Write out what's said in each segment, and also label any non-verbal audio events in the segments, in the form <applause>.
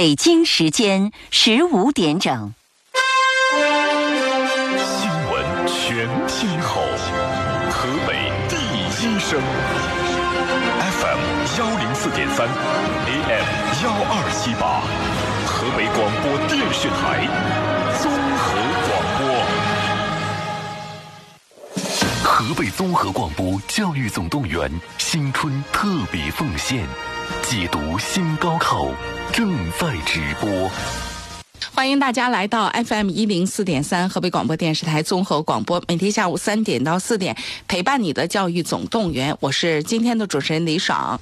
北京时间十五点整。新闻全天候，河北第一声，FM 幺零四点三，AM 幺二七八，河北广播电视台综合广播。河北综合广播教育总动员新春特别奉献，解读新高考正在直播。欢迎大家来到 FM 一零四点三河北广播电视台综合广播，每天下午三点到四点陪伴你的教育总动员，我是今天的主持人李爽。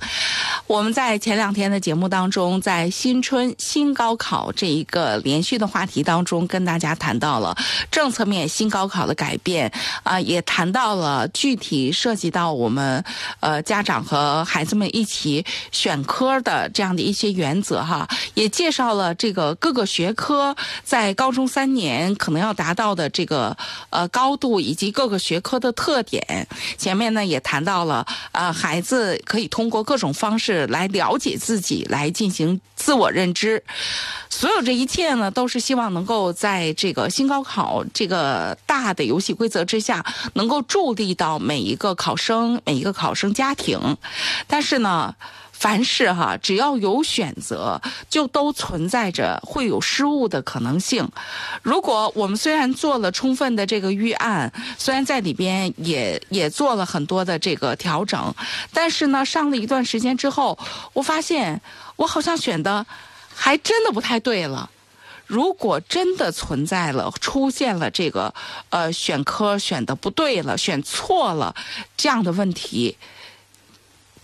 我们在前两天的节目当中，在新春新高考这一个连续的话题当中，跟大家谈到了政策面新高考的改变啊、也谈到了具体涉及到我们呃家长和孩子们一起选科的这样的一些原则哈，也介绍了这个各个学科科在高中三年可能要达到的这个呃高度，以及各个学科的特点。前面呢也谈到了呃孩子可以通过各种方式来了解自己，来进行自我认知。所有这一切呢，都是希望能够在这个新高考这个大的游戏规则之下，能够助力到每一个考生、每一个考生家庭。但是呢，凡事哈，只要有选择，就都存在着会有失误的可能性。如果我们虽然做了充分的这个预案，虽然在里边也也做了很多的这个调整，但是呢，上了一段时间之后，我发现我好像选的还真的不太对了。如果真的存在了，出现了这个呃选科选的不对了，选错了这样的问题，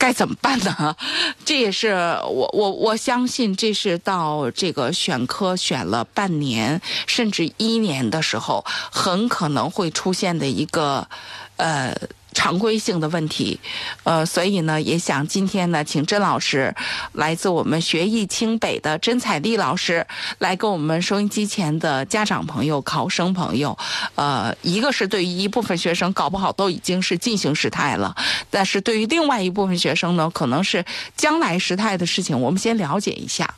该怎么办呢？<laughs> 这也是我我我相信，这是到这个选科选了半年甚至一年的时候，很可能会出现的一个呃。常规性的问题，呃，所以呢，也想今天呢，请甄老师，来自我们学艺清北的甄彩丽老师，来跟我们收音机前的家长朋友、考生朋友，呃，一个是对于一部分学生，搞不好都已经是进行时态了，但是对于另外一部分学生呢，可能是将来时态的事情，我们先了解一下。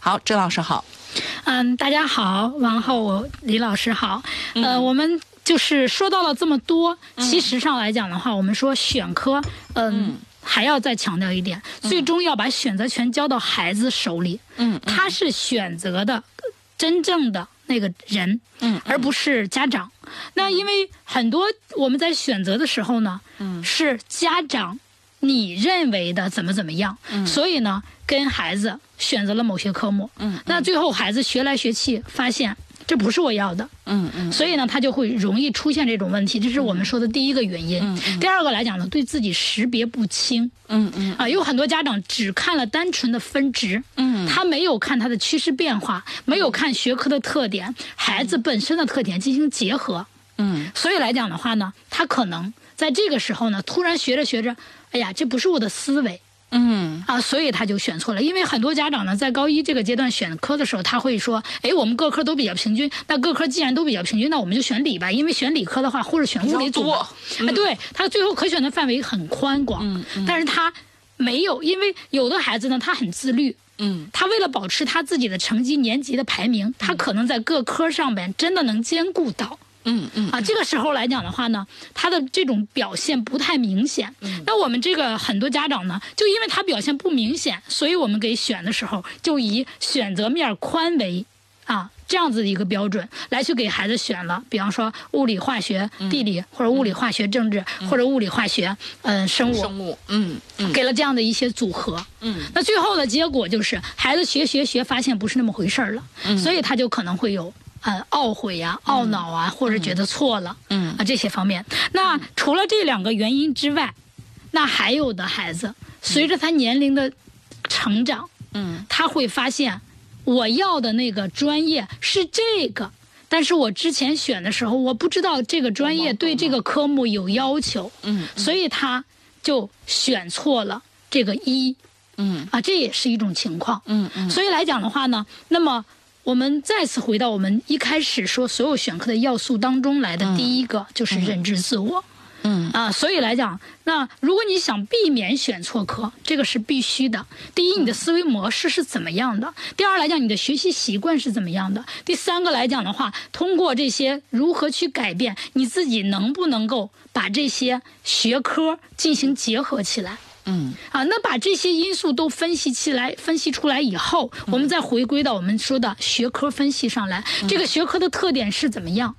好，甄老师好。嗯，大家好，王后李老师好。呃，我们就是说到了这么多，其实上来讲的话，我们说选科，嗯，还要再强调一点，最终要把选择权交到孩子手里。嗯，他是选择的真正的那个人，嗯，而不是家长。那因为很多我们在选择的时候呢，嗯，是家长你认为的怎么怎么样，嗯。所以呢，跟孩子选择了某些科目，嗯，那最后孩子学来学去，发现这不是我要的，嗯嗯所以呢，他就会容易出现这种问题，这是我们说的第一个原因。嗯第二个来讲呢，对自己识别不清嗯嗯啊，有很多家长只看了单纯的分值，嗯他没有看他的趋势变化，没有看学科的特点，孩子本身的特点进行结合，嗯所以来讲的话呢，他可能在这个时候呢，突然学着学着，哎呀，这不是我的思维。嗯啊，所以他就选错了。因为很多家长呢，在高一这个阶段选科的时候，他会说：“哎，我们各科都比较平均，那各科既然都比较平均，那我们就选理吧。因为选理科的话，或者选物理组吧，哎，对他最后可选的范围很宽广，嗯嗯但是他没有，因为有的孩子呢，他很自律。嗯他为了保持他自己的成绩、年级的排名，他可能在各科上面真的能兼顾到。嗯嗯啊，这个时候来讲的话呢，他的这种表现不太明显。那我们这个很多家长呢，就因为他表现不明显，所以我们给选的时候就以选择面宽为啊这样子的一个标准来去给孩子选了。比方说物理、化学、地理，或者物理、化学、政治，或者物理、化学，嗯、生物，生物嗯嗯。给了这样的一些组合。嗯。那最后的结果就是孩子学学学，发现不是那么回事儿了，所以他就可能会有呃懊悔呀、懊恼啊，或者觉得错了，嗯。啊这些方面。那除了这两个原因之外，那还有的孩子随着他年龄的成长，嗯他会发现我要的那个专业是这个。但是我之前选的时候，我不知道这个专业对这个科目有要求，嗯。所以他就选错了这个一嗯。啊，这也是一种情况。嗯嗯。所以来讲的话呢，那么我们再次回到我们一开始说所有选课的要素当中来的第一个，就是认知自我。嗯啊，所以来讲，那如果你想避免选错课，这个是必须的。第一，你的思维模式是怎么样的？第二来讲，你的学习习惯是怎么样的？第三个来讲的话，通过这些如何去改变，你自己能不能够把这些学科进行结合起来？嗯啊，那把这些因素都分析起来，分析出来以后，我们再回归到我们说的学科分析上来。这个学科的特点是怎么样？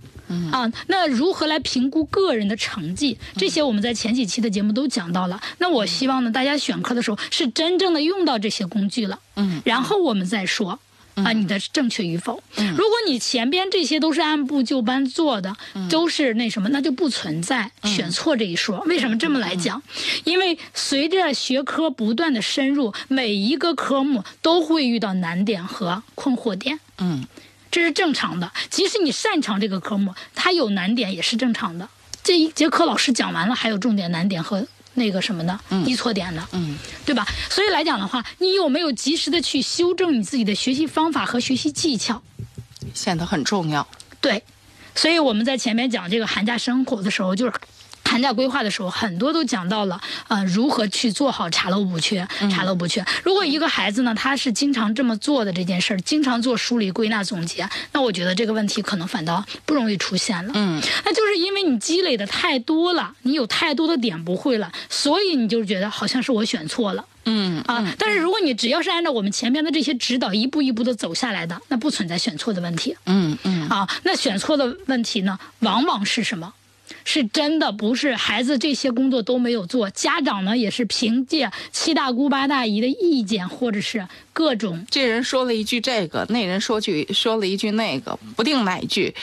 啊，那如何来评估个人的成绩？这些我们在前几期的节目都讲到了。那我希望呢，大家选课的时候是真正的用到这些工具了。嗯，然后我们再说。啊，你的正确与否？如果你前边这些都是按部就班做的，都是那什么，那就不存在选错这一说。为什么这么来讲？因为随着学科不断的深入，每一个科目都会遇到难点和困惑点。嗯这是正常的。即使你擅长这个科目，它有难点也是正常的。这一节课老师讲完了，还有重点难点和那个什么的嗯易错点的，嗯对吧？所以来讲的话，你有没有及时的去修正你自己的学习方法和学习技巧？显得很重要。对，所以我们在前面讲这个寒假生活的时候，就是。寒假规划的时候，很多都讲到了，呃，如何去做好查漏补缺。查漏补缺，如果一个孩子呢，他是经常这么做的这件事儿，经常做梳理、归纳、总结，那我觉得这个问题可能反倒不容易出现了。嗯那就是因为你积累的太多了，你有太多的点不会了，所以你就觉得好像是我选错了。嗯啊，但是如果你只要是按照我们前面的这些指导一步一步的走下来的，那不存在选错的问题嗯嗯啊。那选错的问题呢，往往是什么？是真的不是孩子这些工作都没有做，家长呢也是凭借七大姑八大姨的意见，或者是各种这人说了一句这个，那人说句说了一句那个，不定哪一句，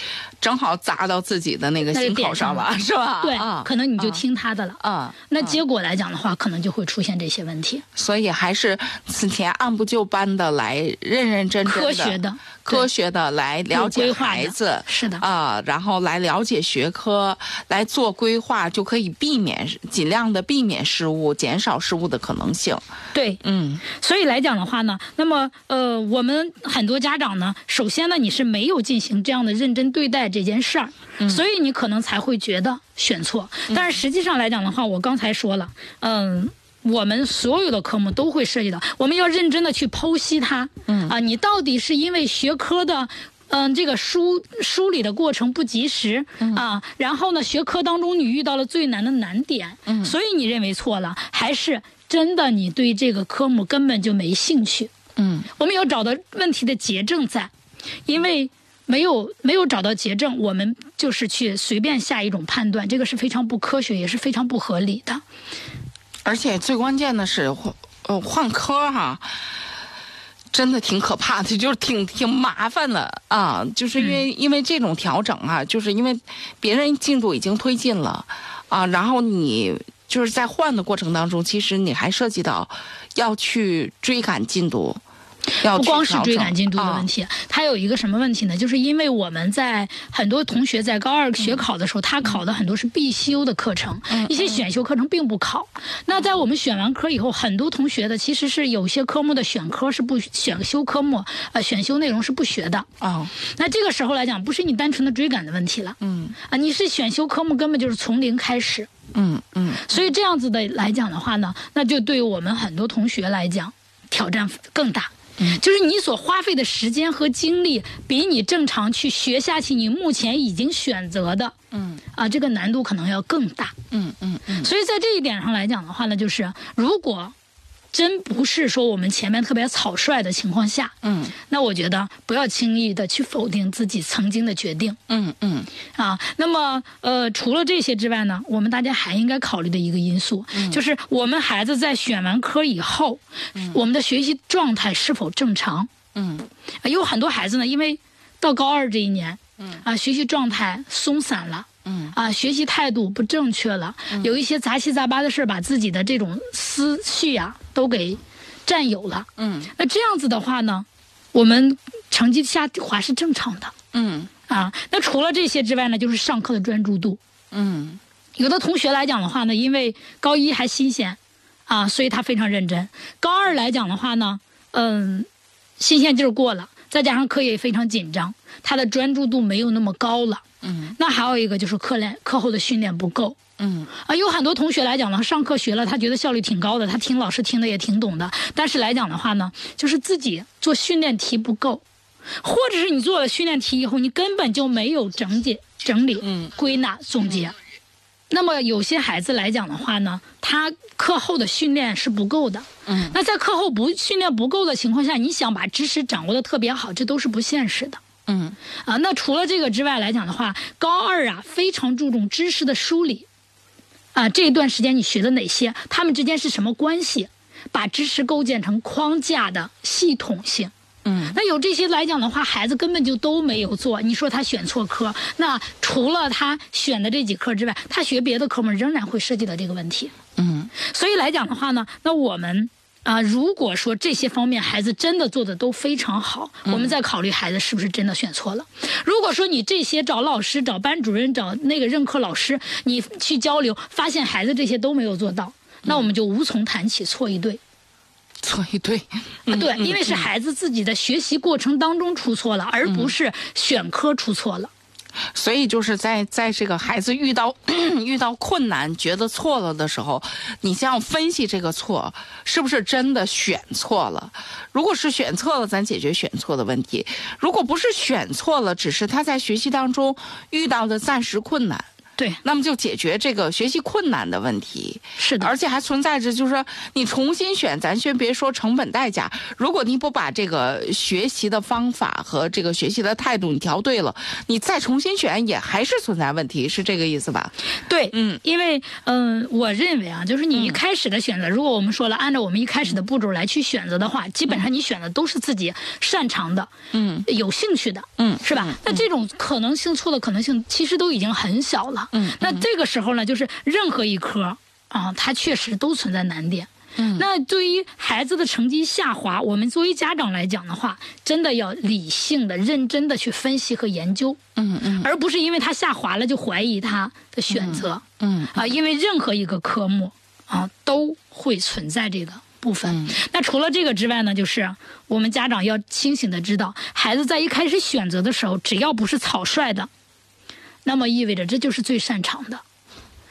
正好砸到自己的那个心口上上了，是吧？对啊，可能你就听他的了。啊，那结果来讲的话，可能就会出现这些问题。所以还是此前按部就班的来认认真真的科学的科学的来了解孩子，是的啊，然后来了解学科，来做规划，就可以避免尽量的避免失误，减少失误的可能性。对，嗯所以来讲的话呢，那么呃，我们很多家长呢，首先呢，你是没有进行这样的认真对待这件事儿，所以你可能才会觉得选错。但是实际上来讲的话，我刚才说了，嗯。我们所有的科目都会涉及到，我们要认真的去剖析它。嗯啊，你到底是因为学科的。嗯，这个梳梳理的过程不及时、啊，然后呢，学科当中你遇到了最难的难点，嗯，所以你认为错了，还是真的你对这个科目根本就没兴趣？嗯我们要找到问题的结症在，因为没有没有找到结症，我们就是去随便下一种判断，这个是非常不科学，也是非常不合理的。而且最关键的是换呃换科哈、真的挺可怕的，就是挺挺麻烦的啊，就是因为、因为这种调整啊，就是因为别人进度已经推进了啊，然后你就是在换的过程当中，其实你还涉及到要去追赶进度。要不光是追赶进度的啊问题，它有一个什么问题呢？就是因为我们在很多同学在高二学考的时候，他考的很多是必修的课程，一些选修课程并不考。那在我们选完科以后，很多同学的其实是有些科目的选科是不选修科目，呃，选修内容是不学的。啊，那这个时候来讲，不是你单纯的追赶的问题了，嗯啊，你是选修科目根本就是从零开始。嗯嗯所以这样子的来讲的话呢，那就对于我们很多同学来讲，挑战更大。就是你所花费的时间和精力，比你正常去学下去你目前已经选择的，嗯。啊，这个难度可能要更大。嗯嗯嗯。所以在这一点上来讲的话呢，就是如果真不是说我们前面特别草率的情况下，嗯那我觉得不要轻易的去否定自己曾经的决定。嗯嗯啊，那么呃，除了这些之外呢，我们大家还应该考虑的一个因素，就是我们孩子在选完科以后，我们的学习状态是否正常？嗯啊有很多孩子呢，因为到高二这一年，嗯啊，学习状态松散了。嗯啊，学习态度不正确了，有一些杂七杂八的事儿把自己的这种思绪啊都给占有了。嗯那这样子的话呢，我们成绩下滑是正常的。嗯啊，那除了这些之外呢，就是上课的专注度。嗯有的同学来讲的话呢，因为高一还新鲜，啊，所以他非常认真。高二来讲的话呢，嗯，新鲜劲儿过了，再加上课业也非常紧张，他的专注度没有那么高了。嗯那还有一个就是课练课后的训练不够。嗯啊，有很多同学来讲呢，上课学了，他觉得效率挺高的，他听老师听的也挺懂的。但是来讲的话呢，就是自己做训练题不够，或者是你做了训练题以后，你根本就没有整解、整理、嗯归纳、总结。那么有些孩子来讲的话呢，他课后的训练是不够的。嗯那在课后不训练不够的情况下，你想把知识掌握的特别好，这都是不现实的。嗯啊，那除了这个之外来讲的话，高二啊非常注重知识的梳理，啊这一段时间你学的哪些，他们之间是什么关系，把知识构建成框架的系统性。嗯那有这些来讲的话，孩子根本就都没有做。你说他选错科，那除了他选的这几科之外，他学别的科目仍然会涉及到这个问题。嗯所以来讲的话呢，那我们啊、如果说这些方面孩子真的做的都非常好，我们再考虑孩子是不是真的选错了。如果说你这些找老师、找班主任、找那个任课老师，你去交流，发现孩子这些都没有做到，那我们就无从谈起错一对。错一对。啊，对，因为是孩子自己的学习过程当中出错了，而不是选科出错了。所以就是在在这个孩子遇到 <clears throat> 遇到困难、觉得错了的时候，你先要分析这个错是不是真的选错了。如果是选错了，咱解决选错的问题；如果不是选错了，只是他在学习当中遇到的暂时困难，对，那么就解决这个学习困难的问题。是的，而且还存在着，就是说你重新选，咱先别说成本代价，如果你不把这个学习的方法和这个学习的态度你调对了，你再重新选也还是存在问题，是这个意思吧？对，嗯，因为嗯、我认为啊，就是你一开始的选择，如果我们说了按照我们一开始的步骤来去选择的话，基本上你选的都是自己擅长的，嗯，有兴趣的，嗯是吧？那这种可能性错的可能性其实都已经很小了，嗯那这个时候呢，就是任何一科啊，它确实都存在难点。嗯那对于孩子的成绩下滑，我们作为家长来讲的话，真的要理性的、认真的去分析和研究，嗯嗯而不是因为他下滑了就怀疑他的选择。嗯啊，因为任何一个科目啊都会存在这个部分。嗯那除了这个之外呢，就是我们家长要清醒的知道，孩子在一开始选择的时候，只要不是草率的，那么意味着这就是最擅长的。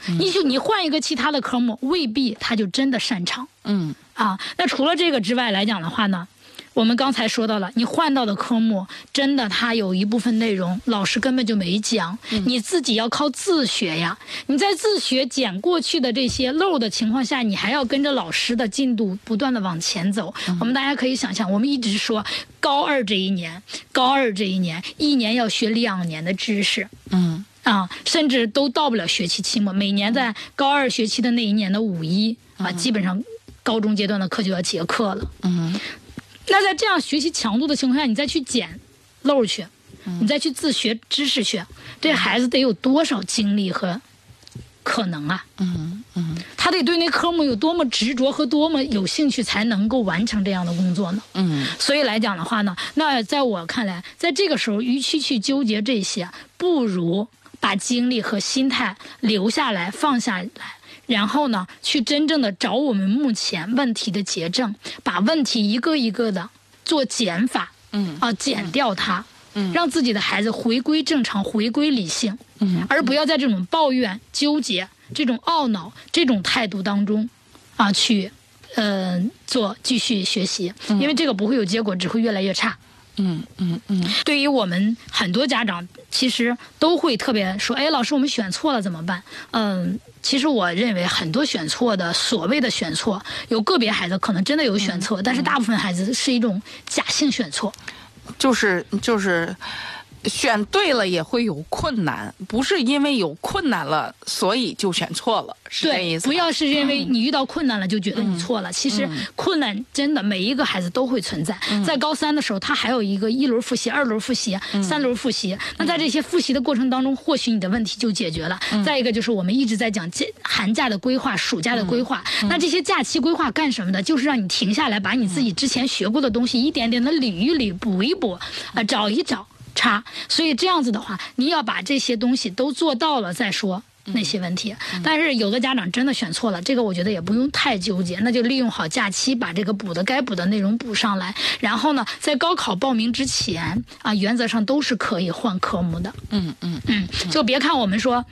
嗯你就你换一个其他的科目，未必他就真的擅长。嗯啊，那除了这个之外来讲的话呢，我们刚才说到了，你换到的科目真的它有一部分内容老师根本就没讲，你自己要靠自学呀。你在自学捡过去的这些漏的情况下，你还要跟着老师的进度不断的往前走。我们大家可以想象，我们一直说高二这一年，高二这一年一年要学两年的知识。嗯啊，甚至都到不了学期期末。每年在高二学期的那一年的五一啊，基本上高中阶段的课就要结课了。嗯那在这样学习强度的情况下，你再去捡漏去，你再去自学知识去，这孩子得有多少精力和可能啊？嗯嗯他得对那科目有多么执着和多么有兴趣，才能够完成这样的工作呢？嗯所以来讲的话呢，那在我看来，在这个时候，与其去纠结这些，不如把精力和心态留下来，放下来。然后呢，去真正的找我们目前问题的结症，把问题一个一个的做减法，嗯。啊，减掉它，嗯。让自己的孩子回归正常，回归理性，嗯。而不要在这种抱怨、纠结、这种懊恼这种态度当中，啊，去，呃，做继续学习，因为这个不会有结果，只会越来越差。嗯嗯嗯对于我们很多家长，其实都会特别说：“哎，老师，我们选错了怎么办？”嗯，其实我认为很多选错的，所谓的选错，有个别孩子可能真的有选错，但是大部分孩子是一种假性选错。就是就是。选对了也会有困难，不是因为有困难了所以就选错了，是这意，思吧？不要是因为你遇到困难了就觉得你错了。其实困难真的每一个孩子都会存在。在高三的时候，他还有一个一轮复习、二轮复习、三轮复习。那在这些复习的过程当中，或许你的问题就解决了。再一个就是我们一直在讲假寒假的规划、暑假的规划。那这些假期规划干什么的？就是让你停下来，把你自己之前学过的东西一点点的捋一捋、补一补，啊，找一找。差，所以这样子的话，你要把这些东西都做到了再说那些问题。但是有的家长真的选错了，这个我觉得也不用太纠结，那就利用好假期把这个补的该补的内容补上来。然后呢，在高考报名之前啊，原则上都是可以换科目的。嗯嗯嗯，就别看我们说，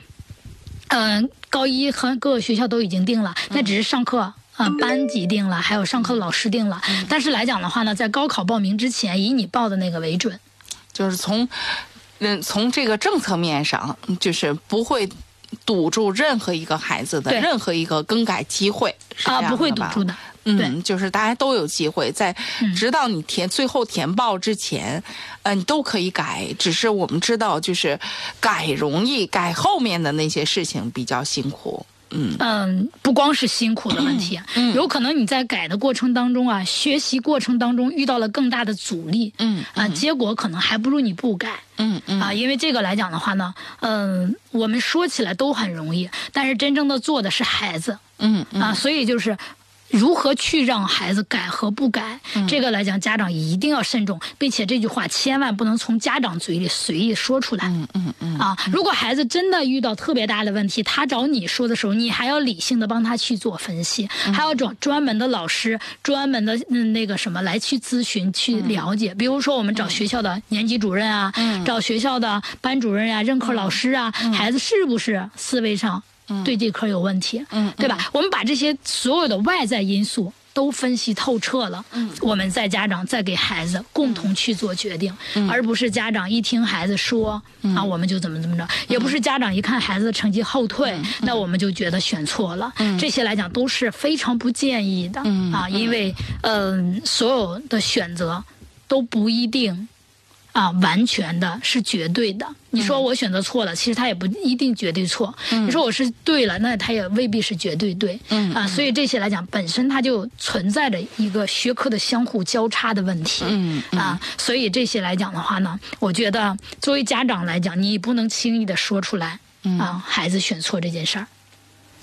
嗯、高一和各个学校都已经定了，那只是上课。啊，班级定了，还有上课老师定了，但是来讲的话呢，在高考报名之前，以你报的那个为准。就是从，嗯，从这个政策面上，就是不会堵住任何一个孩子的对任何一个更改机会，啊，样不会堵住的。嗯，就是大家都有机会，在嗯直到你填最后填报之前，呃，你都可以改。只是我们知道，就是改容易，改后面的那些事情比较辛苦。嗯。嗯，不光是辛苦的问题，有可能你在改的过程当中啊，学习过程当中遇到了更大的阻力，嗯啊，结果可能还不如你不改。嗯嗯。啊，因为这个来讲的话呢，嗯，我们说起来都很容易，但是真正的做的是孩子。嗯嗯。啊，所以就是。如何去让孩子改和不改，嗯。这个来讲，家长一定要慎重，并且这句话千万不能从家长嘴里随意说出来。嗯嗯嗯。啊，如果孩子真的遇到特别大的问题，他找你说的时候，你还要理性的帮他去做分析，嗯。还要找专门的老师、专门的嗯那个什么来去咨询、去了解。比如说，我们找学校的年级主任啊，找学校的班主任呀、任课老师啊，孩子是不是思维上对这科有问题？嗯对吧？我们把这些所有的外在因素。都分析透彻了，嗯我们再家长再给孩子共同去做决定，嗯而不是家长一听孩子说、啊，我们就怎么怎么着，也不是家长一看孩子的成绩后退，嗯那我们就觉得选错了。这些来讲都是非常不建议的、嗯啊，因为嗯、所有的选择都不一定。啊，完全的是绝对的。你嗯说我选择错了，其实他也不一定绝对错。你说我是对了，那他也未必是绝对对。嗯啊，所以这些来讲，本身它就存在着一个学科的相互交叉的问题。嗯啊，所以这些来讲的话呢，我觉得作为家长来讲，你不能轻易的说出来啊，孩子选错这件事儿。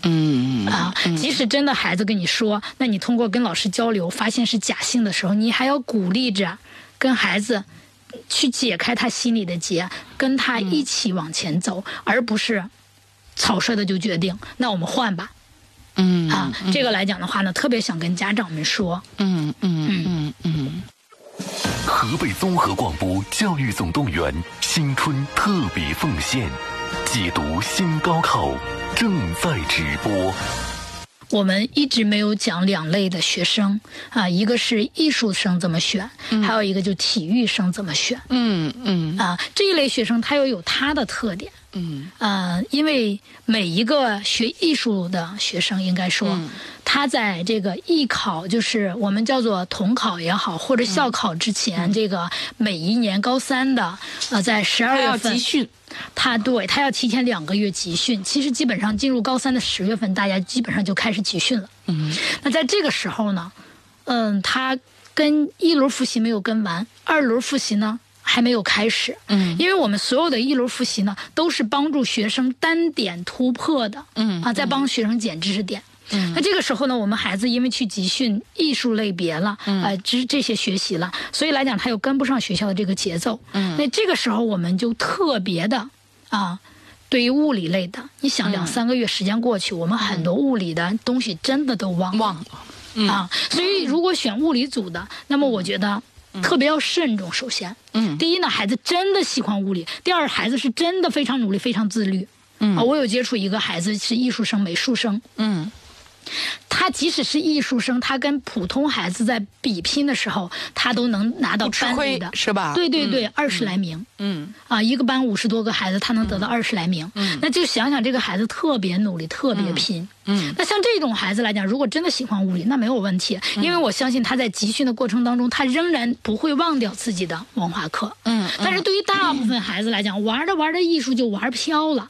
嗯嗯啊，即使真的孩子跟你说，那你通过跟老师交流发现是假性的时候，你还要鼓励着跟孩子去解开他心里的结，跟他一起往前走，而不是草率的就决定，那我们换吧。嗯啊，这个来讲的话呢，特别想跟家长们说，嗯嗯嗯嗯河北综合广播教育总动员新春特别奉献，解读新高考正在直播。我们一直没有讲两类的学生啊，一个是艺术生怎么选，还有一个就体育生怎么选。嗯嗯啊，这一类学生他又有他的特点。嗯呃，因为每一个学艺术的学生，应该说，嗯他在这个艺考，就是我们叫做统考也好，或者校考之前，这个每一年高三的，呃，在十二月份集，训。他对他要提前两个月集训。其实基本上进入高三的十月份，大家基本上就开始集训了。嗯那在这个时候呢，嗯，他跟一轮复习没有跟完，二轮复习呢还没有开始。嗯因为我们所有的一轮复习呢，都是帮助学生单点突破的。嗯啊，在帮学生捡知识点。嗯那这个时候呢，我们孩子因为去集训艺术类别了，嗯呃，这这些学习了，所以来讲他又跟不上学校的这个节奏。嗯那这个时候我们就特别的啊。对于物理类的，你想两三个月时间过去，我们很多物理的东西真的都忘了。忘了。嗯啊，所以如果选物理组的，那么我觉得特别要慎重。首先，嗯第一呢，孩子真的喜欢物理；第二，孩子是真的非常努力、非常自律。嗯啊，我有接触一个孩子是艺术生、美术生，嗯他即使是艺术生，他跟普通孩子在比拼的时候，他都能拿到班里的，是吧？对对对，二十来名。嗯啊，一个班五十多个孩子，他能得到二十来名，嗯那就想想这个孩子特别努力，特别拼。嗯那像这种孩子来讲，如果真的喜欢物理，那没有问题，因为我相信他在集训的过程当中，他仍然不会忘掉自己的文化课。嗯，但是对于大部分孩子来讲，玩着玩着艺术就玩飘了。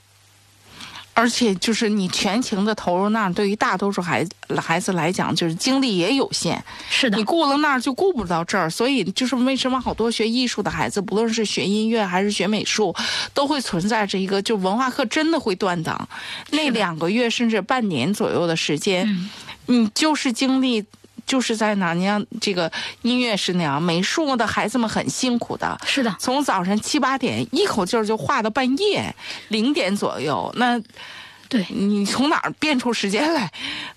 而且就是你全情的投入那儿，对于大多数孩子孩子来讲，就是精力也有限。是的你，顾了那儿就顾不到这儿，所以就是为什么好多学艺术的孩子，不论是学音乐还是学美术，都会存在着一个就文化课真的会断档，那两个月甚至半年左右的时间，嗯你就是精力。就是在哪儿？你像这个音乐是那样，美术的孩子们很辛苦的，是的，从早上七八点一口气儿就画到半夜零点左右。那对你从哪儿变出时间来，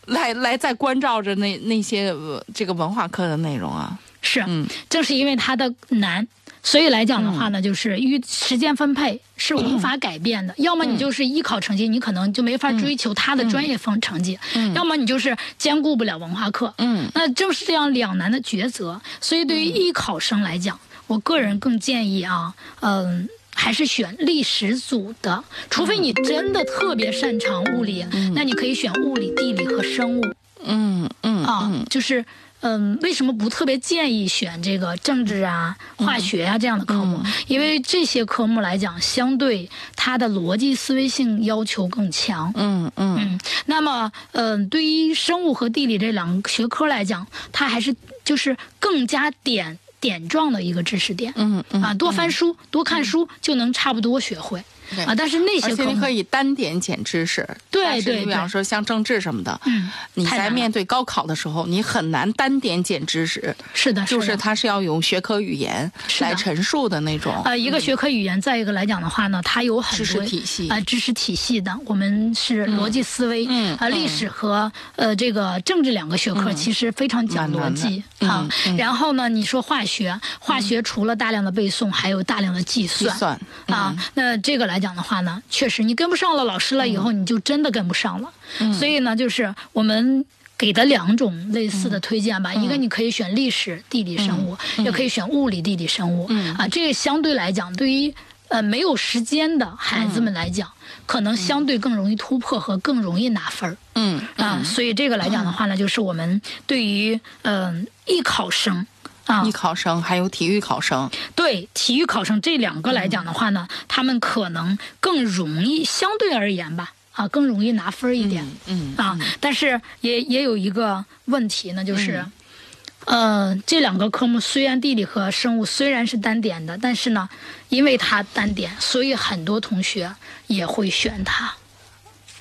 来来再关照着那那些、呃这个文化课的内容啊？是，嗯正是因为它的难，所以来讲的话呢，就是与时间分配是无法改变的。要么你就是艺考成绩，你可能就没法追求他的专业分成绩；要么你就是兼顾不了文化课。嗯，那正是这样两难的抉择。所以对于艺考生来讲，我个人更建议啊，嗯。还是选历史组的，除非你真的特别擅长物理，那你可以选物理、地理和生物。嗯嗯啊，就是嗯，为什么不特别建议选这个政治啊、化学啊这样的科目？因为这些科目来讲，相对它的逻辑思维性要求更强。嗯嗯嗯，那么，嗯、对于生物和地理这两个学科来讲，它还是就是更加点点状的一个知识点。嗯嗯啊，多翻书、多看书就能差不多学会。对。啊，但是那些科目你可以单点捡知识，对但是对你比方说像政治什么的，嗯你在面对高考的时候，你很难单点捡知识，是的，就是它是要用学科语言来陈述的那种。呃，一个学科语言，再一个来讲的话呢，它有很多知识体系。啊、知识体系的。我们是逻辑思维，嗯啊、历史和呃这个政治两个学科其实非常讲逻辑嗯啊。然后呢，你说化学，化学除了大量的背诵，还有大量的计计。算。啊，那这个来讲的话呢，确实你跟不上了老师了以后，你就真的跟不上了。所以呢，就是我们。给的两种类似的推荐吧，一个你可以选历史、地理、生物，也可以选物理、地理、生物。啊，这个相对来讲，对于呃没有时间的孩子们来讲，可能相对更容易突破和更容易拿分儿。嗯啊，所以这个来讲的话呢，就是我们对于嗯、艺考生啊。艺，考生还有体育考生，对体育考生这两个来讲的话呢，他们可能更容易，相对而言吧，啊，更容易拿分儿一点。嗯啊，但是也也有一个问题呢，就是，呃，这两个科目虽然地理和生物虽然是单点的，但是呢，因为它单点，所以很多同学也会选它。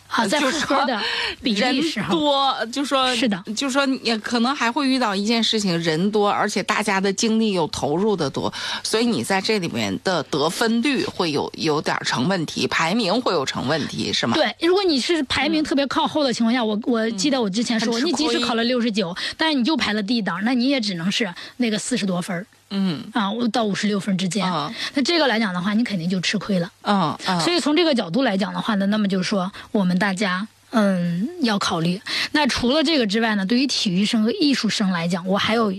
啊，在就是说的比例人，多，就说是的。就说也可能还会遇到一件事情，人多，而且大家的精力又投入的多，所以你在这里面的得分率会有有点成问题，排名会有成问题，是吗？对，如果你是排名特别靠后的情况下，我我记得我之前说你即使考了六十九，但是你就排了 D 档，那你也只能是那个四十多分儿嗯啊，到五十六分之间。啊那这个来讲的话，你肯定就吃亏了。嗯嗯，所以从这个角度来讲的话呢，那么就是说我们大家。嗯，要考虑。那除了这个之外呢，对于体育生和艺术生来讲，我还有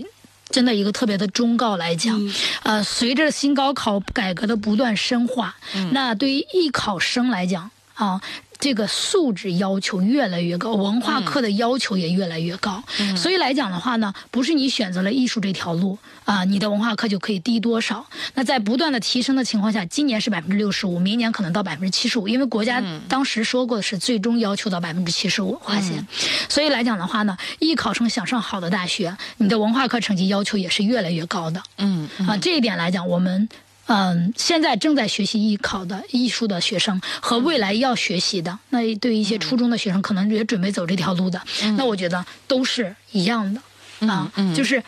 真的一个特别的忠告来讲，呃，随着新高考改革的不断深化，那对于艺考生来讲啊。这个素质要求越来越高，文化课的要求也越来越高，所以来讲的话呢，不是你选择了艺术这条路啊、你的文化课就可以低多少。那在不断的提升的情况下，今年是百分之六十五，明年可能到百分之七十五，因为国家当时说过的是最终要求到百分之七十五划线，所以来讲的话呢，艺考生想上好的大学，你的文化课成绩要求也是越来越高的。嗯。啊，这一点来讲，我们嗯，现在正在学习艺考的艺术的学生和未来要学习的，那对于一些初中的学生，可能也准备走这条路的，那我觉得都是一样的啊，就是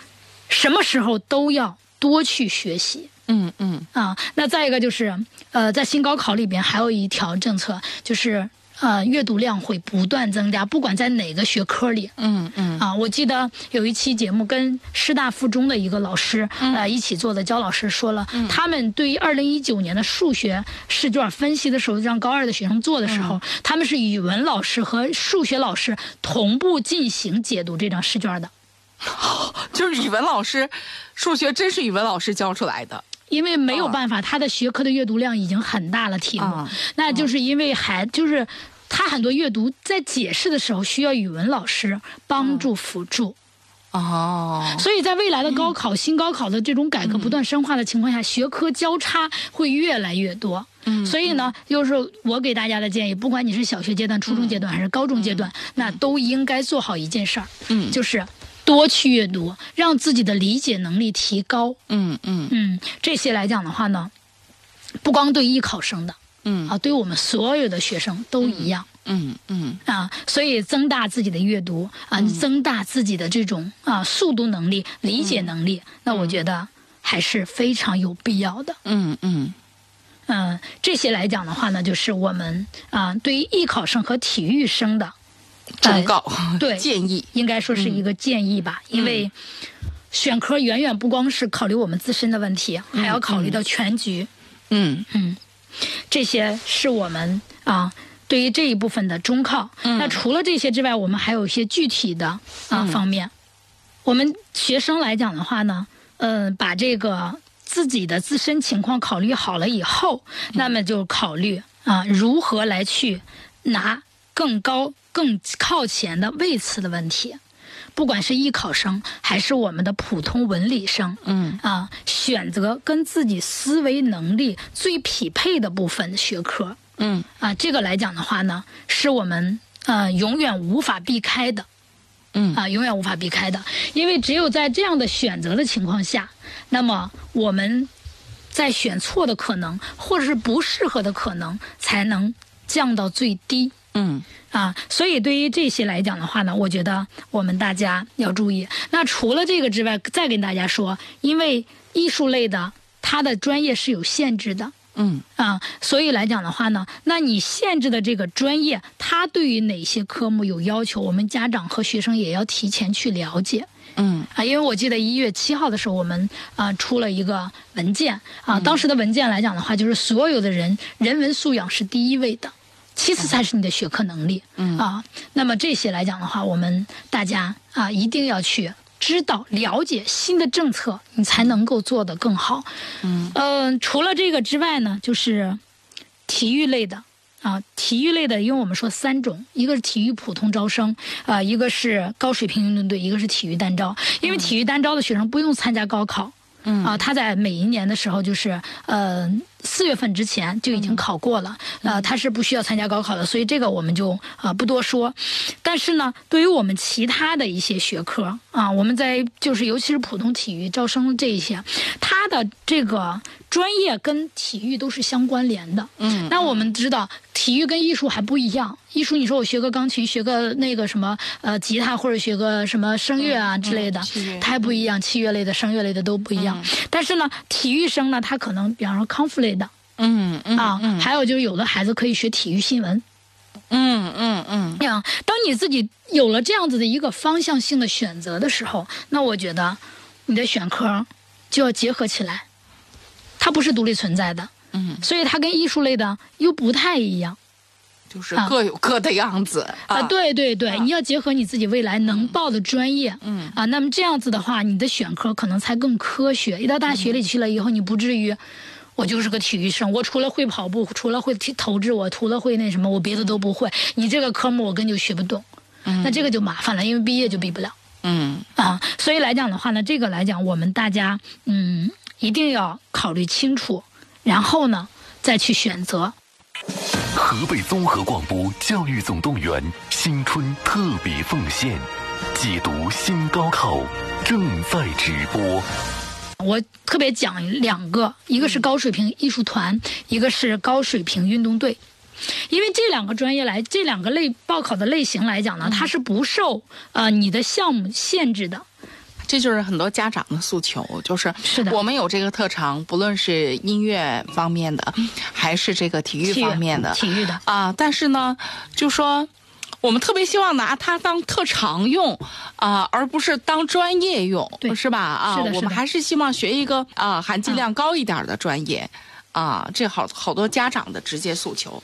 什么时候都要多去学习。嗯嗯。啊，那再一个就是，呃，在新高考里边还有一条政策，就是呃，阅读量会不断增加，不管在哪个学科里。嗯嗯。啊，我记得有一期节目跟师大附中的一个老师、呃一起做的，焦老师说了，他们对于二零一九年的数学试卷分析的时候，让高二的学生做的时候，他们是语文老师和数学老师同步进行解读这张试卷的。<laughs> 就是语文老师，数学真是语文老师教出来的。因为没有哦办法，他的学科的阅读量已经很大了，题目，啊那就是因为还就是他很多阅读在解释的时候需要语文老师帮助辅助，哦，所以在未来的高考、新高考的这种改革不断深化的情况下，学科交叉会越来越多。嗯所以呢，就是我给大家的建议，不管你是小学阶段、初中阶段还是高中阶段，那都应该做好一件事儿，嗯。就是多去阅读，让自己的理解能力提高。嗯嗯。嗯，这些来讲的话呢，不光对艺考生的嗯。啊，对我们所有的学生都一样。嗯嗯啊，所以增大自己的阅读啊，增大自己的这种啊速读能力、理解能力，那我觉得还是非常有必要的。嗯嗯。嗯、这些来讲的话呢，就是我们啊、对于艺考生和体育生的忠告、对建议，应该说是一个建议吧，因为选科远远不光是考虑我们自身的问题，还要考虑到全局。嗯。嗯这些是我们啊对于这一部分的中考。那除了这些之外，我们还有一些具体的啊、方面。我们学生来讲的话呢，嗯、把这个自己的自身情况考虑好了以后，那么就考虑啊如何来去拿更高、更靠前的位次的问题。不管是艺考生还是我们的普通文理生，嗯。啊，选择跟自己思维能力最匹配的部分的学科。嗯。啊，这个来讲的话呢，是我们呃永远无法避开的。嗯。啊，永远无法避开的，因为只有在这样的选择的情况下，那么我们在选错的可能或者是不适合的可能才能降到最低。嗯啊，所以对于这些来讲的话呢，我觉得我们大家要注意。那除了这个之外，再跟大家说，因为艺术类的它的专业是有限制的。嗯啊，所以来讲的话呢，那你限制的这个专业，它对于哪些科目有要求，我们家长和学生也要提前去了解。嗯啊，因为我记得一月七号的时候，我们啊出了一个文件啊，当时的文件来讲的话，就是所有的人人文素养是第一位的，其次才是你的学科能力。嗯啊，那么这些来讲的话，我们大家啊一定要去知道了解新的政策，你才能够做得更好。嗯嗯、除了这个之外呢，就是体育类的。啊，体育类的，因为我们说三种，一个是体育普通招生，啊、一个是高水平运动队，一个是体育单招。因为体育单招的学生不用参加高考，嗯啊，他在每一年的时候就是呃四月份之前就已经考过了，呃，他是不需要参加高考的，所以这个我们就呃不多说。但是呢，对于我们其他的一些学科啊，我们在就是尤其是普通体育招生这一些，它的这个专业跟体育都是相关联的。嗯那我们知道，体育跟艺术还不一样。艺术，你说我学个钢琴，学个那个什么呃吉他，或者学个什么声乐啊之类的，它还不一样。器乐类的、声乐类的都不一样。但是呢，体育生呢，他可能比方说康复类的嗯嗯啊，嗯还有就是有的孩子可以学体育新闻。嗯嗯嗯这样，当你自己有了这样子的一个方向性的选择的时候，那我觉得你的选科就要结合起来，它不是独立存在的。嗯，所以它跟艺术类的又不太一样就是啊各有各的样子啊。对对对，啊你要结合你自己未来能报的专业，嗯啊，那么这样子的话，你的选科可能才更科学。一到大学里去了以后，你不至于。我就是个体育生，我除了会跑步，除了会踢投掷，我除了会那什么，我别的都不会。你这个科目我根本就学不懂，那这个就麻烦了，因为毕业就毕不了。嗯啊，所以来讲的话呢，这个来讲，我们大家嗯一定要考虑清楚，然后呢再去选择。河北综合广播教育总动员新春特别奉献，解读新高考正在直播。我特别讲两个，一个是高水平艺术团，一个是高水平运动队。因为这两个专业来，这两个类报考的类型来讲呢，它是不受呃你的项目限制的。这就是很多家长的诉求，就是是的我们有这个特长，不论是音乐方面的，还是这个体育方面的体育的啊，但是呢，就说我们特别希望拿它当特长用啊，而不是当专业用，是吧？啊，我们还是希望学一个啊含金量高一点的专业。啊，这好好多家长的直接诉求。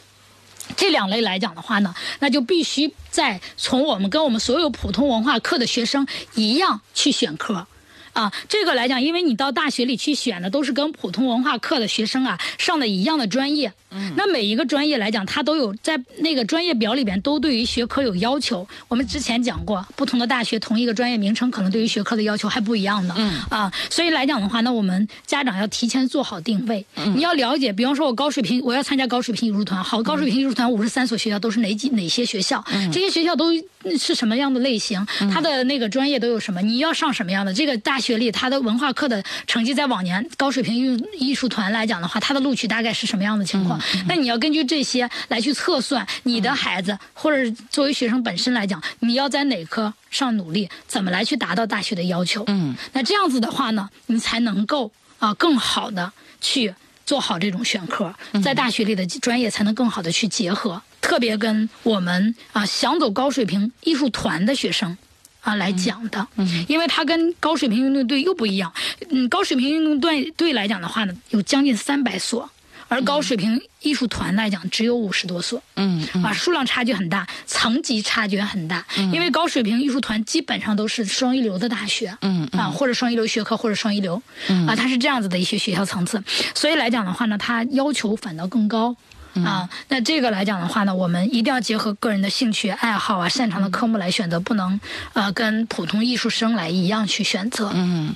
这两类来讲的话呢，那就必须在从我们跟我们所有普通文化课的学生一样去选科。啊，这个来讲，因为你到大学里去选的都是跟普通文化课的学生啊上的一样的专业，嗯，那每一个专业来讲，它都有在那个专业表里边都对于学科有要求。我们之前讲过，不同的大学同一个专业名称可能对于学科的要求还不一样的，嗯啊，所以来讲的话，那我们家长要提前做好定位，嗯你要了解，比方说我高水平，我要参加高水平艺术团，好，高水平艺术团五十三所学校都是哪几哪些学校？嗯这些学校都是什么样的类型？它的那个专业都有什么？你要上什么样的？这个大学里它的文化课的成绩，在往年高水平艺艺术团来讲的话，它的录取大概是什么样的情况？那你要根据这些来去测算你的孩子，或者作为学生本身来讲，你要在哪科上努力，怎么来去达到大学的要求？嗯，那这样子的话呢，你才能够啊更好的去做好这种选科，在大学里的专业才能更好的去结合，特别跟我们啊想走高水平艺术团的学生。啊，来讲的，嗯，因为它跟高水平运动队又不一样，嗯，高水平运动队队来讲的话呢，有将近三百所，而高水平艺术团来讲只有五十多所，嗯，啊，数量差距很大，层级差距很大，因为高水平艺术团基本上都是双一流的大学，嗯啊，或者双一流学科或者双一流，啊，它是这样子的一些学校层次，所以来讲的话呢，它要求反倒更高。啊，那这个来讲的话呢，我们一定要结合个人的兴趣爱好啊，擅长的科目来选择，不能呃跟普通艺术生来一样去选择。嗯，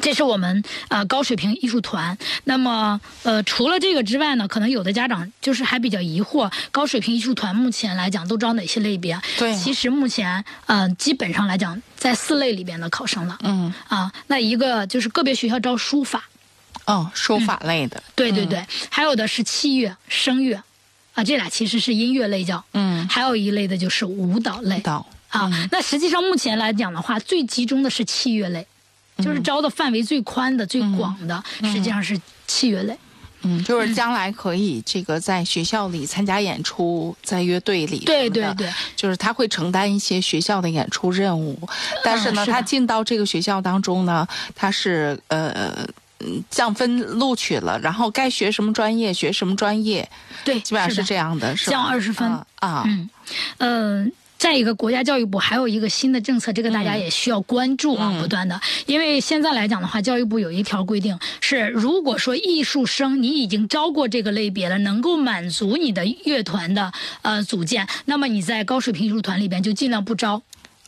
这是我们呃高水平艺术团。那么呃除了这个之外呢，可能有的家长就是还比较疑惑，高水平艺术团目前来讲都招哪些类别？对其实目前呃基本上来讲在四类里边的考生了。嗯，啊，那一个就是个别学校招书法。哦，书法类的，对对对，还有的是器乐、声乐，啊，这俩其实是音乐类教。嗯，还有一类的就是舞蹈类。舞蹈啊，那实际上目前来讲的话，最集中的是器乐类，就是招的范围最宽的、最广的，实际上是器乐类。嗯，就是将来可以这个在学校里参加演出，在乐队里，对对对，就是他会承担一些学校的演出任务，但是呢，是他进到这个学校当中呢，他是呃。嗯，降分录取了，然后该学什么专业学什么专业，对，基本上是这样的，降二十分。啊啊，嗯，呃，再一个，国家教育部还有一个新的政策，这个大家也需要关注啊，嗯不断的。因为现在来讲的话，教育部有一条规定是，如果说艺术生你已经招过这个类别了，能够满足你的乐团的呃组建，那么你在高水平艺术团里边就尽量不招。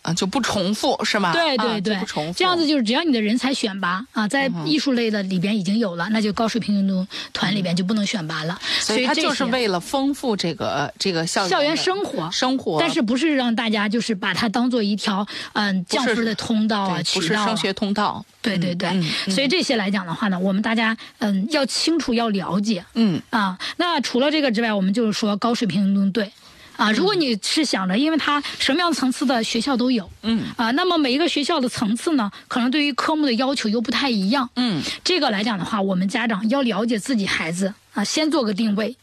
啊，就不重复是吗？啊对对对，就不重复，这样子就是只要你的人才选拔啊，在艺术类的里边已经有了，那就高水平运动团里边就不能选拔了。所以他就是为了丰富这个这个校园校园生活生活，但是不是让大家就是把它当做一条嗯降分的通道啊，对渠道啊不是升学通道，对对对，嗯嗯所以这些来讲的话呢，我们大家嗯要清楚要了解嗯啊。那除了这个之外，我们就是说高水平运动队。啊，如果你是想着，因为它什么样层次的学校都有，嗯啊，那么每一个学校的层次呢，可能对于科目的要求又不太一样。嗯这个来讲的话，我们家长要了解自己孩子啊，先做个定位。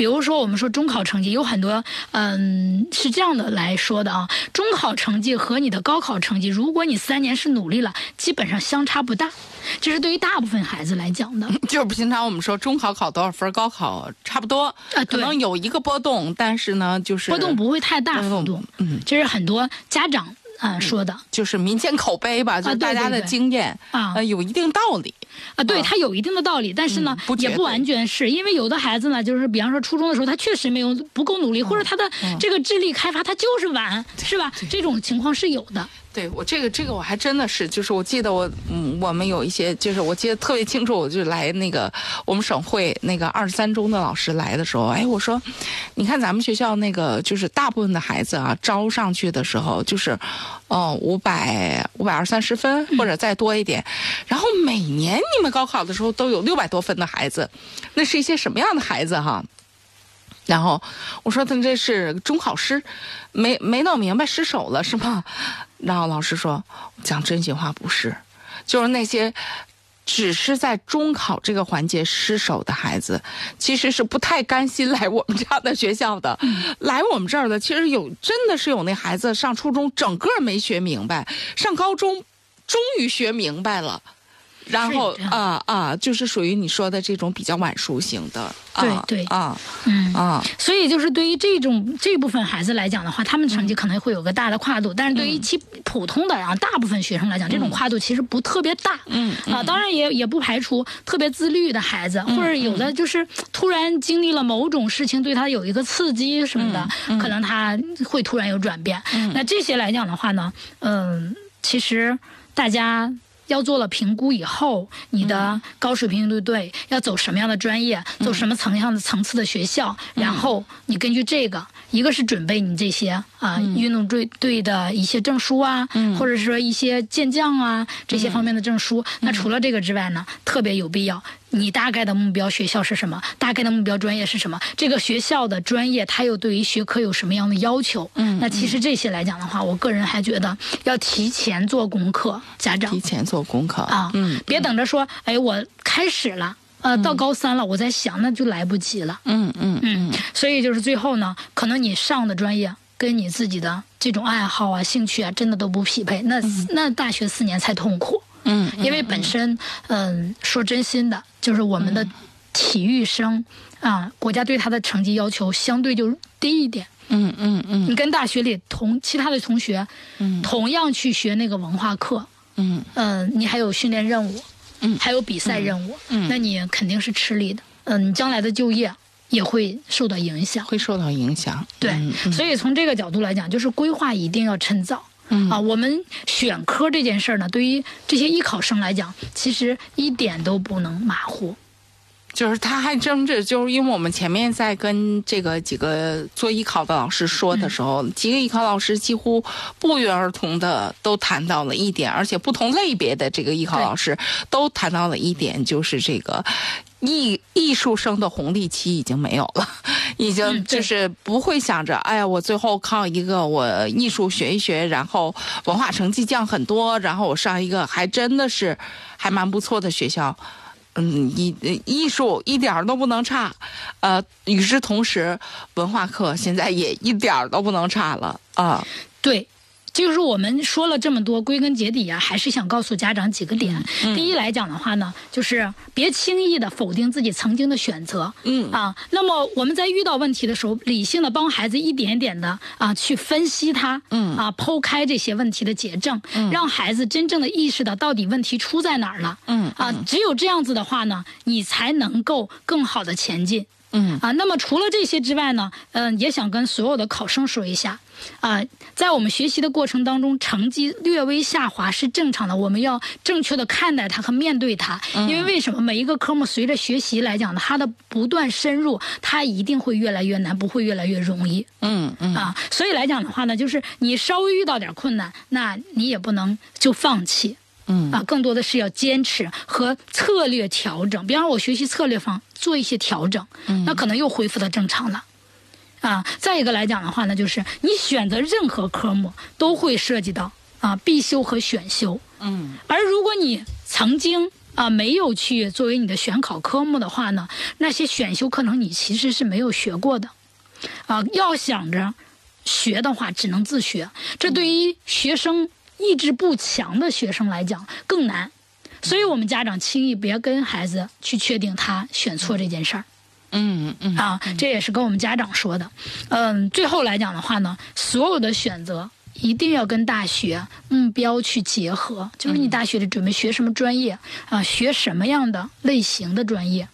比如说，我们说中考成绩有很多，嗯，是这样的来说的啊。中考成绩和你的高考成绩，如果你三年是努力了，基本上相差不大。这是对于大部分孩子来讲的。<laughs> 就是平常我们说中考考多少分，高考差不多，啊可能有一个波动，但是呢，就是波动不会太大幅度。嗯，这是很多家长啊、说的就是民间口碑吧，就是大家的经验啊呃，有一定道理。啊，对，啊它有一定的道理，但是呢也不完全是因为有的孩子呢，就是比方说初中的时候，他确实没有不够努力，或者他的这个智力开发他就是晚，是吧？这种情况是有的。对我这个这个我还真的是，就是我记得我嗯，我们有一些就是我记得特别清楚，我就来那个我们省会那个二十三中的老师来的时候，哎，我说，你看咱们学校那个就是大部分的孩子啊，招上去的时候就是，哦五百五百二三十分或者再多一点，然后每年你们高考的时候都有六百多分的孩子，那是一些什么样的孩子哈？然后我说他这是中考失，没没弄明白失手了是吗？然后老师说讲真心话不是，就是那些只是在中考这个环节失手的孩子，其实是不太甘心来我们这样的学校的。来我们这儿的其实有真的是有那孩子上初中整个没学明白，上高中终于学明白了。然后啊啊，就是属于你说的这种比较晚熟型的，啊对对啊嗯。啊，所以，就是对于这种这部分孩子来讲的话，他们成绩可能会有个大的跨度，但是对于其普通的啊大部分学生来讲，这种跨度其实不特别大。嗯啊，当然也也不排除特别自律的孩子，或者有的就是突然经历了某种事情，对他有一个刺激什么的，可能他会突然有转变。那这些来讲的话呢，嗯，其实大家。要做了评估以后，你的高水平运动队要走什么样的专业，走什么层样的层次的学校，然后你根据这个，一个是准备你这些啊、运动队队的一些证书啊，或者是说一些健将啊这些方面的证书。那除了这个之外呢，特别有必要。你大概的目标学校是什么？大概的目标专业是什么？这个学校的专业它又对于学科有什么样的要求？嗯那其实这些来讲的话，我个人还觉得要提前做功课，家长提前做功课啊，嗯，别等着说，哎，我开始了。呃，到高三了，我在想，那就来不及了。嗯嗯嗯，所以就是最后呢，可能你上的专业跟你自己的这种爱好啊、兴趣啊，真的都不匹配，那那大学四年才痛苦。嗯，因为本身，嗯，说真心的，就是我们的体育生啊，国家对他的成绩要求相对就低一点。嗯嗯嗯你跟大学里同其他的同学，嗯同样去学那个文化课，嗯嗯，你还有训练任务，嗯还有比赛任务，嗯那你肯定是吃力的。嗯，你将来的就业也会受到影响。会受到影响。对，所以从这个角度来讲，就是规划一定要趁早。嗯啊，我们选科这件事儿呢，对于这些艺考生来讲，其实一点都不能马虎。就是他还争着，就是因为我们前面在跟这个几个做艺考的老师说的时候，几个艺考老师几乎不约而同的都谈到了一点，而且不同类别的这个艺考老师都谈到了一点，就是这个艺艺术生的红利期已经没有了，已经就是不会想着，哎呀，我最后靠一个我艺术学一学，然后文化成绩降很多，然后我上一个还真的是还蛮不错的学校。嗯，艺呃艺术一点儿都不能差，呃，与之同时，文化课现在也一点儿都不能差了啊。对，就是我们说了这么多，归根结底啊，还是想告诉家长几个点。嗯第一来讲的话呢，就是别轻易的否定自己曾经的选择。嗯啊，那么我们在遇到问题的时候，理性的帮孩子一点点的啊去分析它，嗯啊剖开这些问题的结症，让孩子真正的意识到到底问题出在哪儿了。嗯啊，只有这样子的话呢，你才能够更好的前进。嗯啊，那么除了这些之外呢，嗯、也想跟所有的考生说一下，啊，在我们学习的过程当中，成绩略微下滑是正常的，我们要正确的看待它和面对它。因为为什么每一个科目随着学习来讲呢，它的不断深入，它一定会越来越难，不会越来越容易。嗯嗯啊，所以来讲的话呢，就是你稍微遇到点困难，那你也不能就放弃。嗯啊，更多的是要坚持和策略调整。比方说，我学习策略方做一些调整，嗯那可能又恢复到正常了。啊，再一个来讲的话呢，就是你选择任何科目都会涉及到啊必修和选修。嗯而如果你曾经啊没有去作为你的选考科目的话呢，那些选修课程你其实是没有学过的，啊，要想着学的话，只能自学。这对于学生意志不强的学生来讲更难，所以我们家长轻易别跟孩子去确定他选错这件事儿。嗯嗯啊，这也是跟我们家长说的。嗯，最后来讲的话呢，所有的选择一定要跟大学目标去结合，就是你大学里准备学什么专业啊，学什么样的类型的专业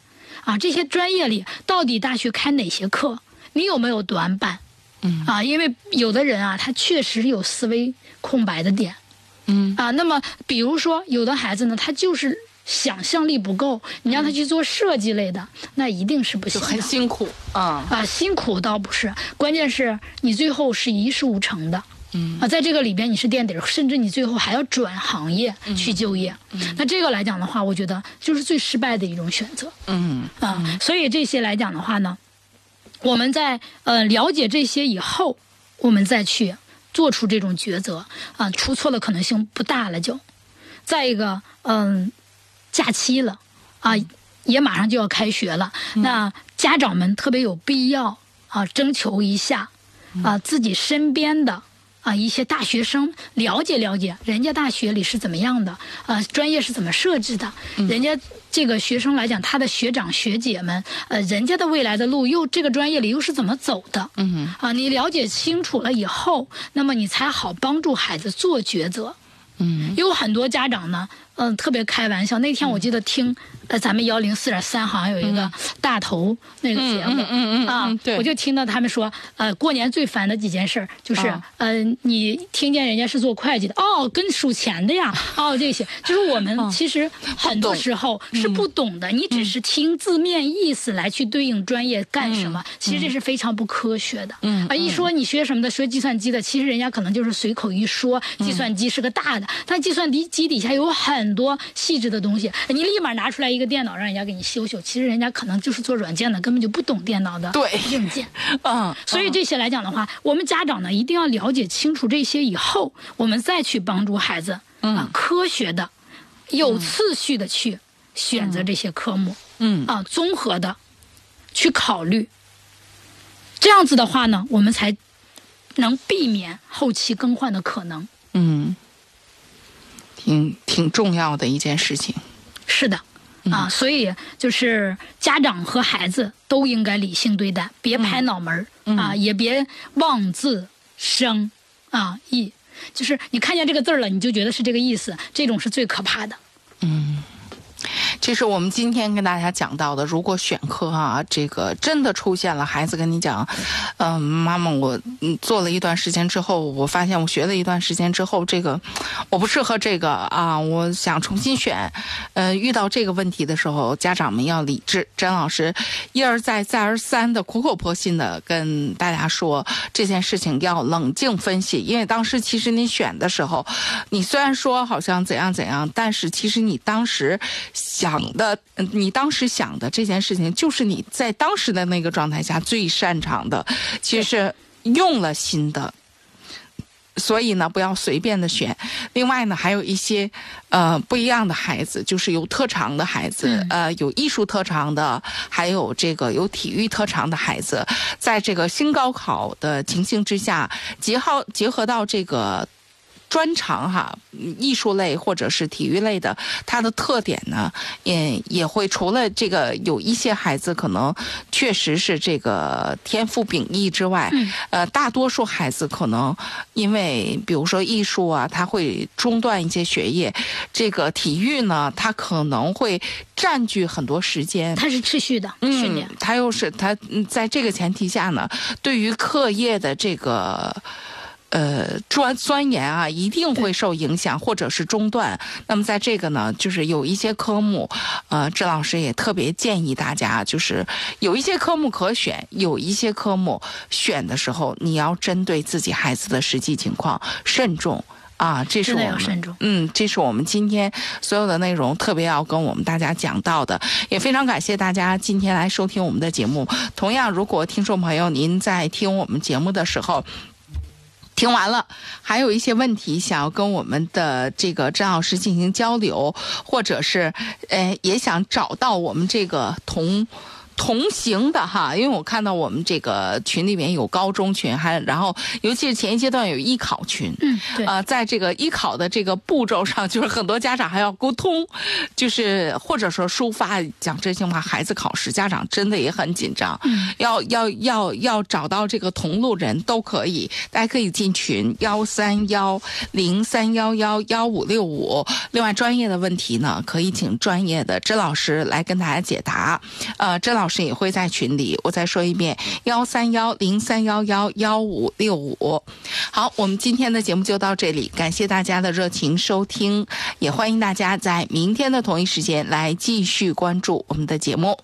啊，这些专业里到底大学开哪些课，你有没有短板？嗯啊，因为有的人啊，他确实有思维空白的点。嗯啊，那么比如说有的孩子呢，他就是想象力不够，你让他去做设计类的，那一定是不行的。就很辛苦啊。啊，辛苦倒不是，关键是你最后是一事无成的。嗯啊，在这个里边你是垫底儿，甚至你最后还要转行业去就业。那这个来讲的话，我觉得就是最失败的一种选择嗯啊。所以这些来讲的话呢，我们在呃了解这些以后，我们再去做出这种抉择啊，出错的可能性不大了就。再一个，嗯，假期了啊，也马上就要开学了，那家长们特别有必要啊，征求一下啊自己身边的。啊，一些大学生了解了解人家大学里是怎么样的，呃，专业是怎么设置的，人家这个学生来讲，他的学长学姐们，呃，人家的未来的路又这个专业里又是怎么走的？嗯啊，你了解清楚了以后，那么你才好帮助孩子做抉择。嗯有很多家长呢，嗯、特别开玩笑。那天我记得听，呃，咱们幺零四点三好像有一个大头那个节目，嗯嗯嗯嗯啊我就听到他们说，呃，过年最烦的几件事儿就是，啊呃，你听见人家是做会计的，哦，跟数钱的呀，哦，这些，就是我们嗯其实很多时候是不懂的，你只是听字面意思来去对应专业干什么，其实这是非常不科学的。嗯。啊，一说你学什么的，学计算机的，其实人家可能就是随口一说，计算机是个大的，但计算机机底下有很多细致的东西，你立马拿出来一个电脑让人家给你修修，其实人家可能就是做软件的，根本就不懂电脑的对硬件。<laughs> 嗯，所以这些来讲的话，我们家长呢一定要了解清楚这些以后，我们再去帮助孩子啊，科学的、有次序的去选择这些科目。嗯啊，综合的去考虑。这样子的话呢，我们才能避免后期更换的可能。嗯，挺挺重要的一件事情。是的，啊，所以就是家长和孩子都应该理性对待，别拍脑门儿、啊，也别妄自生啊意。就是你看见这个字儿了，你就觉得是这个意思，这种是最可怕的。这是我们今天跟大家讲到的。如果选科啊，这个真的出现了，孩子跟你讲，嗯、妈妈，我做了一段时间之后，我发现我学了一段时间之后，这个我不适合这个啊，我想重新选。呃，遇到这个问题的时候，家长们要理智。詹老师一而再、再而三的苦口婆心的跟大家说这件事情要冷静分析，因为当时其实你选的时候，你虽然说好像怎样怎样，但是其实你当时想的，嗯你当时想的这件事情，就是你在当时的那个状态下最擅长的，其实用了心的。所以呢，不要随便的选。另外呢，还有一些呃不一样的孩子，就是有特长的孩子，呃有艺术特长的，还有这个有体育特长的孩子，在这个新高考的情形之下，结合结合到这个。专长哈，嗯艺术类或者是体育类的，它的特点呢，也也会除了这个有一些孩子可能确实是这个天赋秉异之外，呃，大多数孩子可能因为比如说艺术啊，他会中断一些学业，这个体育呢，它可能会占据很多时间，它是持续的训练嗯，，他又是他嗯在这个前提下呢，对于课业的这个。呃，专钻研啊，一定会受影响或者是中断。那么在这个呢，就是有一些科目，呃，郑老师也特别建议大家，就是有一些科目可选，有一些科目选的时候，你要针对自己孩子的实际情况慎重啊。这是我们要慎重嗯，这是我们今天所有的内容特别要跟我们大家讲到的，也非常感谢大家今天来收听我们的节目。同样，如果听众朋友您在听我们节目的时候，听完了，还有一些问题想要跟我们的这个张老师进行交流，或者是呃也想找到我们这个同。同行的哈，因为我看到我们这个群里面有高中群，还然后尤其是前一阶段有艺考群，嗯，对，呃，在这个艺考的这个步骤上，就是很多家长还要沟通，就是或者说抒发。讲真心话，孩子考试，家长真的也很紧张，嗯要要要要找到这个同路人都可以，大家可以进群幺三幺零三幺幺幺五六五。另外，专业的问题呢，可以请专业的甄老师来跟大家解答。呃，甄老师也会在群里，我再说一遍，幺三幺零三幺幺幺五六五。好，我们今天的节目就到这里，感谢大家的热情收听，也欢迎大家在明天的同一时间来继续关注我们的节目。